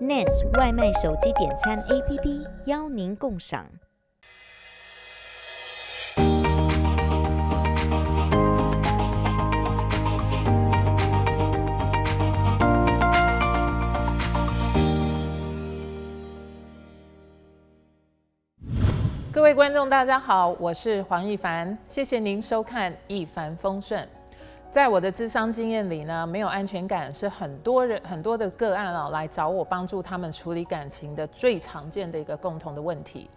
，Nes 外卖手机点餐 APP 邀您共赏。各位观众，大家好，我是黄一凡，谢谢您收看《一帆风顺》。在我的智商经验里呢，没有安全感是很多人很多的个案啊来找我帮助他们处理感情的最常见的一个共同的问题。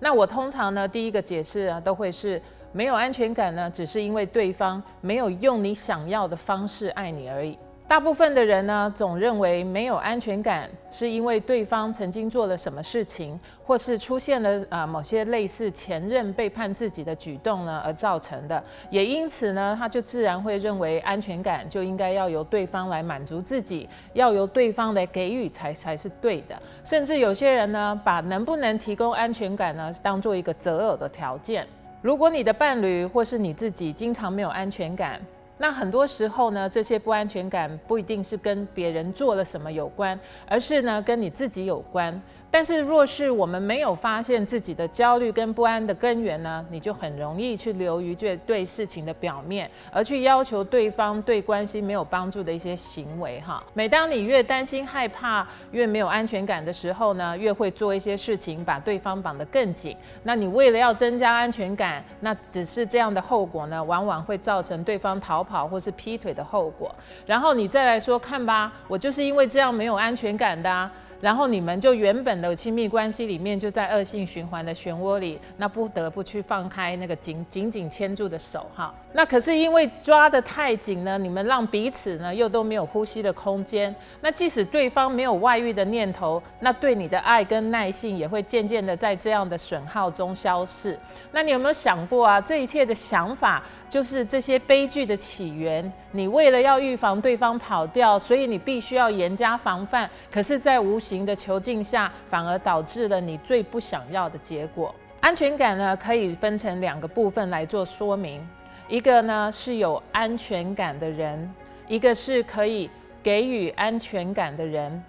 那我通常呢，第一个解释啊，都会是没有安全感呢，只是因为对方没有用你想要的方式爱你而已。大部分的人呢，总认为没有安全感是因为对方曾经做了什么事情，或是出现了啊某些类似前任背叛自己的举动呢而造成的。也因此呢，他就自然会认为安全感就应该要由对方来满足自己，要由对方来给予才才是对的。甚至有些人呢，把能不能提供安全感呢当做一个择偶的条件。如果你的伴侣或是你自己经常没有安全感，那很多时候呢，这些不安全感不一定是跟别人做了什么有关，而是呢跟你自己有关。但是，若是我们没有发现自己的焦虑跟不安的根源呢，你就很容易去流于这对事情的表面，而去要求对方对关系没有帮助的一些行为哈。每当你越担心害怕、越没有安全感的时候呢，越会做一些事情把对方绑得更紧。那你为了要增加安全感，那只是这样的后果呢，往往会造成对方逃跑或是劈腿的后果。然后你再来说，看吧，我就是因为这样没有安全感的啊。然后你们就原本的亲密关系里面就在恶性循环的漩涡里，那不得不去放开那个紧紧紧牵住的手哈。那可是因为抓得太紧呢，你们让彼此呢又都没有呼吸的空间。那即使对方没有外遇的念头，那对你的爱跟耐性也会渐渐的在这样的损耗中消逝。那你有没有想过啊？这一切的想法就是这些悲剧的起源。你为了要预防对方跑掉，所以你必须要严加防范。可是，在无行的囚禁下，反而导致了你最不想要的结果。安全感呢，可以分成两个部分来做说明。一个呢是有安全感的人，一个是可以给予安全感的人。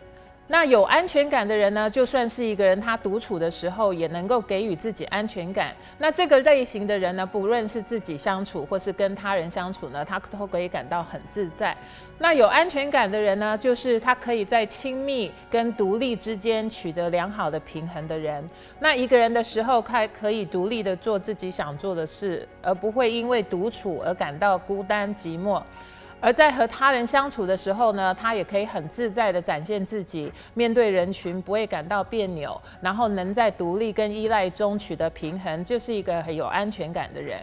那有安全感的人呢，就算是一个人，他独处的时候也能够给予自己安全感。那这个类型的人呢，不论是自己相处或是跟他人相处呢，他都可以感到很自在。那有安全感的人呢，就是他可以在亲密跟独立之间取得良好的平衡的人。那一个人的时候，他可以独立的做自己想做的事，而不会因为独处而感到孤单寂寞。而在和他人相处的时候呢，他也可以很自在地展现自己，面对人群不会感到别扭，然后能在独立跟依赖中取得平衡，就是一个很有安全感的人。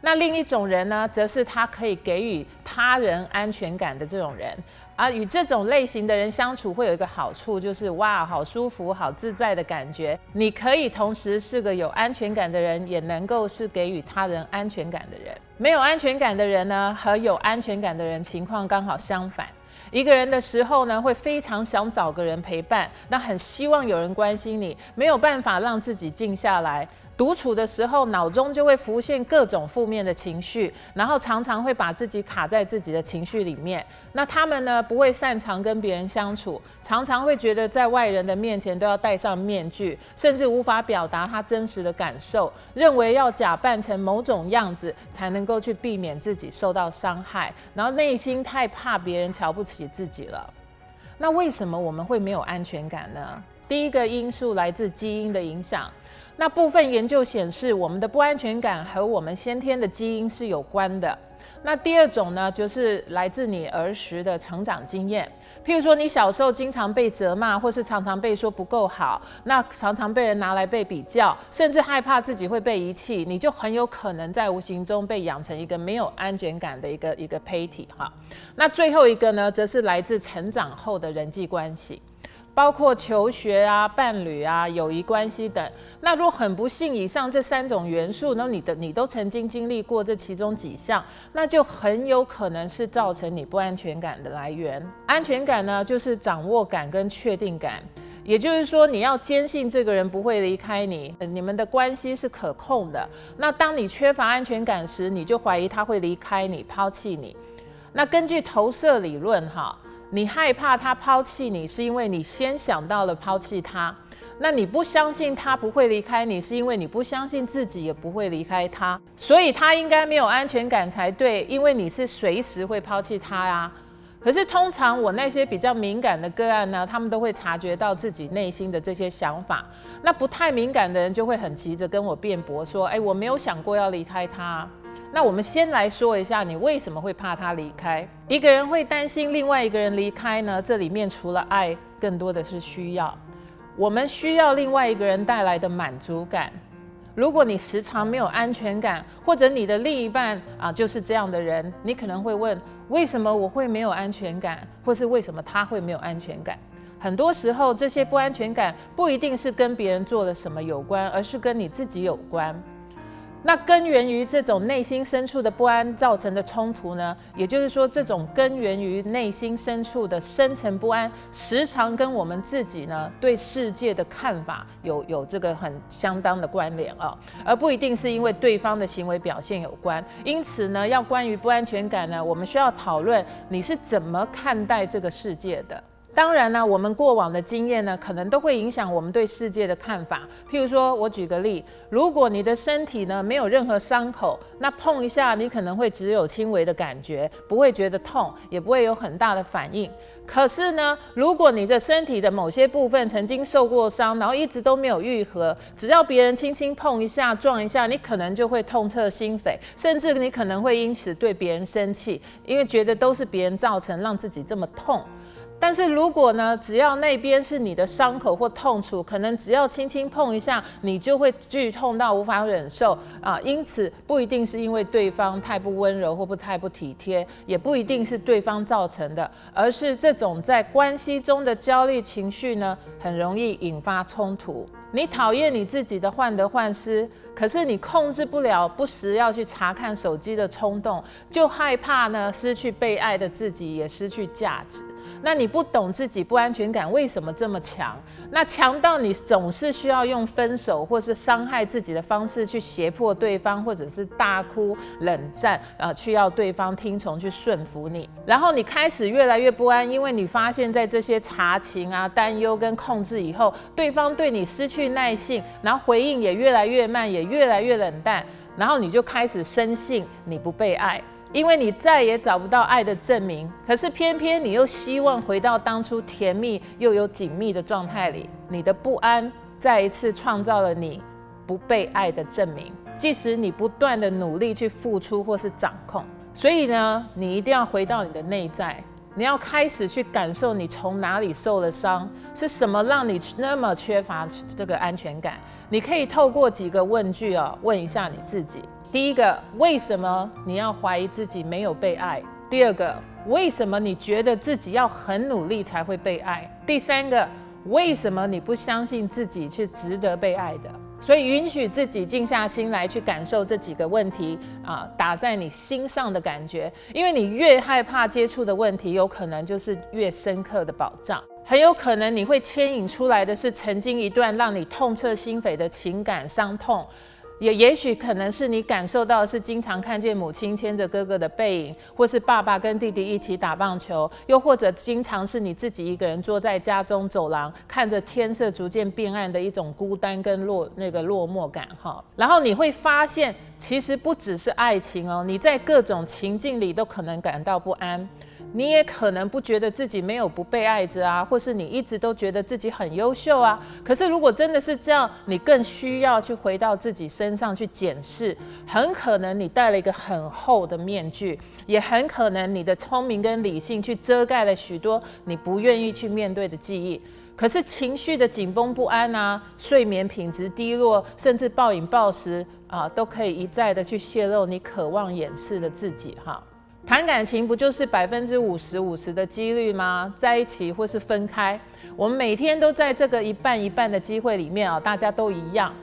那另一种人呢，则是他可以给予他人安全感的这种人。啊，与这种类型的人相处会有一个好处，就是哇，好舒服、好自在的感觉。你可以同时是个有安全感的人，也能够是给予他人安全感的人。没有安全感的人呢，和有安全感的人情况刚好相反。一个人的时候呢，会非常想找个人陪伴，那很希望有人关心你，没有办法让自己静下来。独处的时候，脑中就会浮现各种负面的情绪，然后常常会把自己卡在自己的情绪里面。那他们呢，不会擅长跟别人相处，常常会觉得在外人的面前都要戴上面具，甚至无法表达他真实的感受，认为要假扮成某种样子才能够去避免自己受到伤害，然后内心太怕别人瞧不起自己了。那为什么我们会没有安全感呢？第一个因素来自基因的影响。那部分研究显示，我们的不安全感和我们先天的基因是有关的。那第二种呢，就是来自你儿时的成长经验。譬如说，你小时候经常被责骂，或是常常被说不够好，那常常被人拿来被比较，甚至害怕自己会被遗弃，你就很有可能在无形中被养成一个没有安全感的一个一个胚体哈。那最后一个呢，则是来自成长后的人际关系。包括求学啊、伴侣啊、友谊关系等。那如果很不幸，以上这三种元素，那你的你都曾经经历过这其中几项，那就很有可能是造成你不安全感的来源。安全感呢，就是掌握感跟确定感，也就是说，你要坚信这个人不会离开你，你们的关系是可控的。那当你缺乏安全感时，你就怀疑他会离开你、抛弃你。那根据投射理论，哈。你害怕他抛弃你，是因为你先想到了抛弃他。那你不相信他不会离开你，是因为你不相信自己也不会离开他。所以他应该没有安全感才对，因为你是随时会抛弃他呀。可是通常我那些比较敏感的个案呢，他们都会察觉到自己内心的这些想法。那不太敏感的人就会很急着跟我辩驳说：“哎，我没有想过要离开他。”那我们先来说一下，你为什么会怕他离开？一个人会担心另外一个人离开呢？这里面除了爱，更多的是需要。我们需要另外一个人带来的满足感。如果你时常没有安全感，或者你的另一半啊就是这样的人，你可能会问：为什么我会没有安全感？或是为什么他会没有安全感？很多时候，这些不安全感不一定是跟别人做了什么有关，而是跟你自己有关。那根源于这种内心深处的不安造成的冲突呢？也就是说，这种根源于内心深处的深层不安，时常跟我们自己呢对世界的看法有有这个很相当的关联啊，而不一定是因为对方的行为表现有关。因此呢，要关于不安全感呢，我们需要讨论你是怎么看待这个世界的。当然呢，我们过往的经验呢，可能都会影响我们对世界的看法。譬如说，我举个例，如果你的身体呢没有任何伤口，那碰一下你可能会只有轻微的感觉，不会觉得痛，也不会有很大的反应。可是呢，如果你的身体的某些部分曾经受过伤，然后一直都没有愈合，只要别人轻轻碰一下、撞一下，你可能就会痛彻心扉，甚至你可能会因此对别人生气，因为觉得都是别人造成让自己这么痛。但是如果呢，只要那边是你的伤口或痛处，可能只要轻轻碰一下，你就会剧痛到无法忍受啊。因此，不一定是因为对方太不温柔或不太不体贴，也不一定是对方造成的，而是这种在关系中的焦虑情绪呢，很容易引发冲突。你讨厌你自己的患得患失，可是你控制不了不时要去查看手机的冲动，就害怕呢失去被爱的自己也失去价值。那你不懂自己不安全感为什么这么强？那强到你总是需要用分手或是伤害自己的方式去胁迫对方，或者是大哭冷战，呃，去要对方听从去顺服你。然后你开始越来越不安，因为你发现在这些查情啊、担忧跟控制以后，对方对你失去耐性，然后回应也越来越慢，也越来越冷淡，然后你就开始深信你不被爱。因为你再也找不到爱的证明，可是偏偏你又希望回到当初甜蜜又有紧密的状态里，你的不安再一次创造了你不被爱的证明。即使你不断的努力去付出或是掌控，所以呢，你一定要回到你的内在，你要开始去感受你从哪里受了伤，是什么让你那么缺乏这个安全感？你可以透过几个问句啊，问一下你自己。第一个，为什么你要怀疑自己没有被爱？第二个，为什么你觉得自己要很努力才会被爱？第三个，为什么你不相信自己是值得被爱的？所以，允许自己静下心来去感受这几个问题啊，打在你心上的感觉。因为你越害怕接触的问题，有可能就是越深刻的保障。很有可能你会牵引出来的是曾经一段让你痛彻心扉的情感伤痛。也也许可能是你感受到是经常看见母亲牵着哥哥的背影，或是爸爸跟弟弟一起打棒球，又或者经常是你自己一个人坐在家中走廊，看着天色逐渐变暗的一种孤单跟落那个落寞感哈。然后你会发现，其实不只是爱情哦，你在各种情境里都可能感到不安。你也可能不觉得自己没有不被爱着啊，或是你一直都觉得自己很优秀啊。可是如果真的是这样，你更需要去回到自己身上去检视。很可能你戴了一个很厚的面具，也很可能你的聪明跟理性去遮盖了许多你不愿意去面对的记忆。可是情绪的紧绷不安啊，睡眠品质低落，甚至暴饮暴食啊，都可以一再的去泄露你渴望掩饰的自己哈。谈感情不就是百分之五十五十的几率吗？在一起或是分开，我们每天都在这个一半一半的机会里面啊，大家都一样。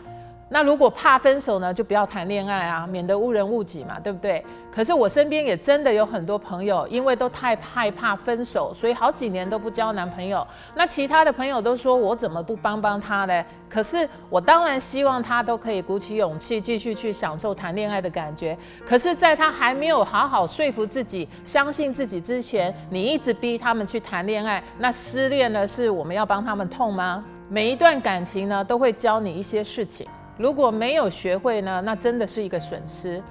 那如果怕分手呢，就不要谈恋爱啊，免得误人误己嘛，对不对？可是我身边也真的有很多朋友，因为都太害怕分手，所以好几年都不交男朋友。那其他的朋友都说我怎么不帮帮他呢？可是我当然希望他都可以鼓起勇气继续去享受谈恋爱的感觉。可是，在他还没有好好说服自己、相信自己之前，你一直逼他们去谈恋爱，那失恋了是我们要帮他们痛吗？每一段感情呢，都会教你一些事情。如果没有学会呢，那真的是一个损失。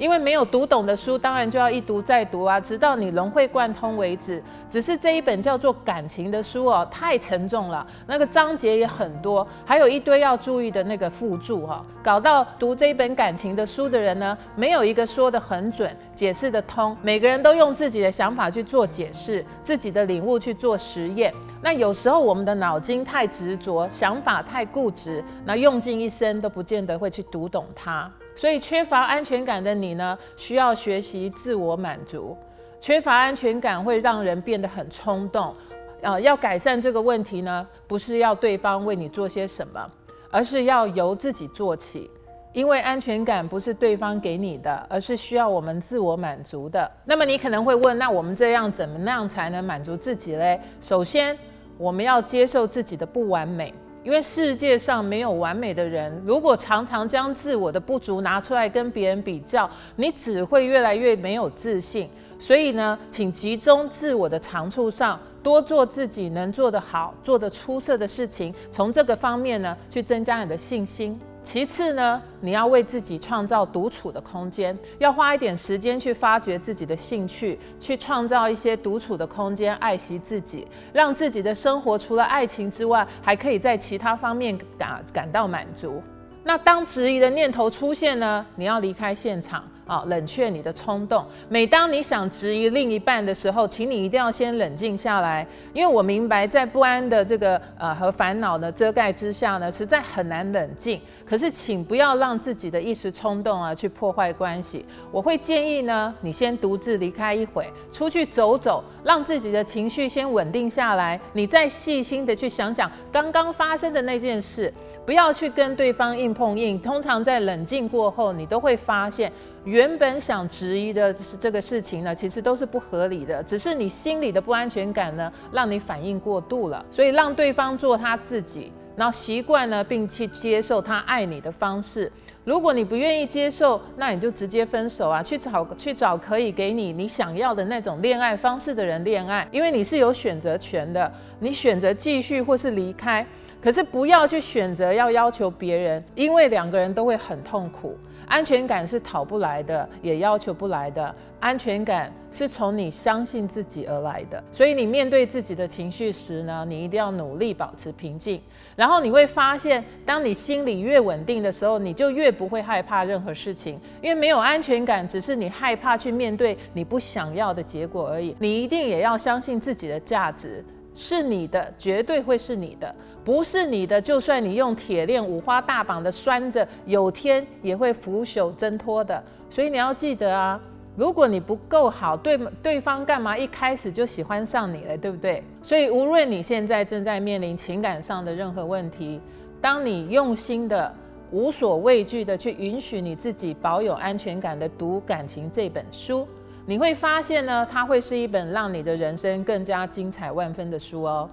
因为没有读懂的书，当然就要一读再读啊，直到你融会贯通为止。只是这一本叫做感情的书哦，太沉重了，那个章节也很多，还有一堆要注意的那个附注哈，搞到读这一本感情的书的人呢，没有一个说得很准，解释得通。每个人都用自己的想法去做解释，自己的领悟去做实验。那有时候我们的脑筋太执着，想法太固执，那用尽一生都不见得会去读懂它。所以缺乏安全感的你呢，需要学习自我满足。缺乏安全感会让人变得很冲动。呃，要改善这个问题呢，不是要对方为你做些什么，而是要由自己做起。因为安全感不是对方给你的，而是需要我们自我满足的。那么你可能会问，那我们这样怎么样才能满足自己嘞？首先，我们要接受自己的不完美。因为世界上没有完美的人，如果常常将自我的不足拿出来跟别人比较，你只会越来越没有自信。所以呢，请集中自我的长处上，多做自己能做得好、做得出色的事情，从这个方面呢，去增加你的信心。其次呢，你要为自己创造独处的空间，要花一点时间去发掘自己的兴趣，去创造一些独处的空间，爱惜自己，让自己的生活除了爱情之外，还可以在其他方面感感到满足。那当质疑的念头出现呢，你要离开现场。啊，冷却你的冲动。每当你想质疑另一半的时候，请你一定要先冷静下来，因为我明白在不安的这个呃和烦恼的遮盖之下呢，实在很难冷静。可是，请不要让自己的一时冲动啊去破坏关系。我会建议呢，你先独自离开一会，出去走走，让自己的情绪先稳定下来，你再细心的去想想刚刚发生的那件事。不要去跟对方硬碰硬。通常在冷静过后，你都会发现，原本想质疑的是这个事情呢，其实都是不合理的，只是你心里的不安全感呢，让你反应过度了。所以让对方做他自己，然后习惯呢，并去接受他爱你的方式。如果你不愿意接受，那你就直接分手啊，去找去找可以给你你想要的那种恋爱方式的人恋爱，因为你是有选择权的，你选择继续或是离开。可是不要去选择要要求别人，因为两个人都会很痛苦。安全感是讨不来的，也要求不来的。安全感是从你相信自己而来的。所以你面对自己的情绪时呢，你一定要努力保持平静。然后你会发现，当你心里越稳定的时候，你就越不会害怕任何事情。因为没有安全感，只是你害怕去面对你不想要的结果而已。你一定也要相信自己的价值。是你的，绝对会是你的；不是你的，就算你用铁链五花大绑的拴着，有天也会腐朽挣脱的。所以你要记得啊，如果你不够好，对对方干嘛一开始就喜欢上你了，对不对？所以无论你现在正在面临情感上的任何问题，当你用心的、无所畏惧的去允许你自己保有安全感的读《感情》这本书。你会发现呢，它会是一本让你的人生更加精彩万分的书哦。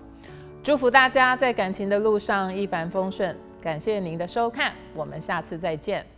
祝福大家在感情的路上一帆风顺，感谢您的收看，我们下次再见。